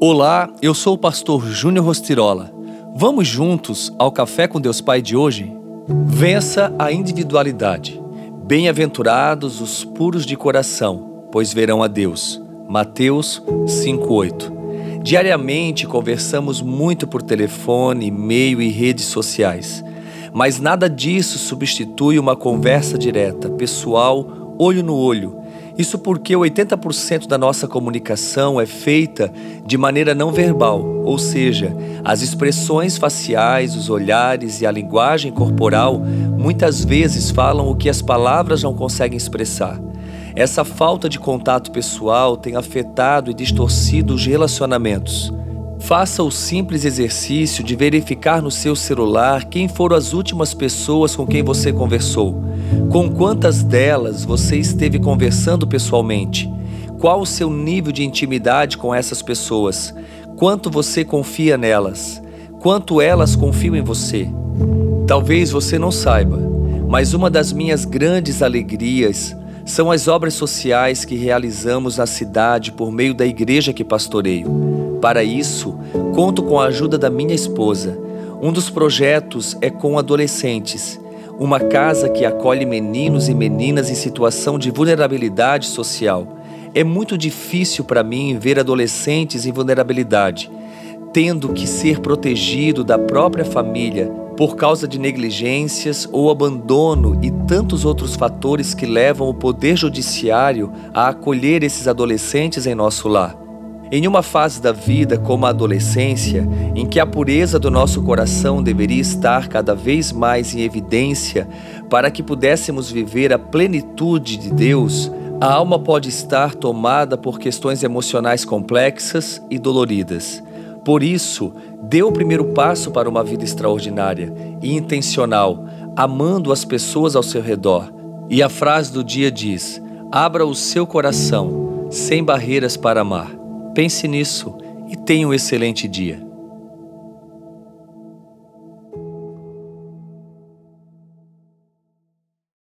Olá, eu sou o pastor Júnior Rostirola. Vamos juntos ao Café com Deus Pai de hoje? Vença a individualidade. Bem-aventurados os puros de coração, pois verão a Deus. Mateus 5:8. Diariamente conversamos muito por telefone, e-mail e redes sociais. Mas nada disso substitui uma conversa direta, pessoal, olho no olho isso porque 80% da nossa comunicação é feita de maneira não verbal, ou seja, as expressões faciais, os olhares e a linguagem corporal muitas vezes falam o que as palavras não conseguem expressar. Essa falta de contato pessoal tem afetado e distorcido os relacionamentos. Faça o simples exercício de verificar no seu celular quem foram as últimas pessoas com quem você conversou. Com quantas delas você esteve conversando pessoalmente? Qual o seu nível de intimidade com essas pessoas? Quanto você confia nelas? Quanto elas confiam em você? Talvez você não saiba, mas uma das minhas grandes alegrias são as obras sociais que realizamos na cidade por meio da igreja que pastoreio. Para isso, conto com a ajuda da minha esposa. Um dos projetos é com adolescentes, uma casa que acolhe meninos e meninas em situação de vulnerabilidade social. É muito difícil para mim ver adolescentes em vulnerabilidade, tendo que ser protegido da própria família por causa de negligências ou abandono e tantos outros fatores que levam o Poder Judiciário a acolher esses adolescentes em nosso lar. Em uma fase da vida como a adolescência, em que a pureza do nosso coração deveria estar cada vez mais em evidência para que pudéssemos viver a plenitude de Deus, a alma pode estar tomada por questões emocionais complexas e doloridas. Por isso, dê o primeiro passo para uma vida extraordinária e intencional, amando as pessoas ao seu redor. E a frase do dia diz: Abra o seu coração, sem barreiras para amar. Pense nisso e tenha um excelente dia.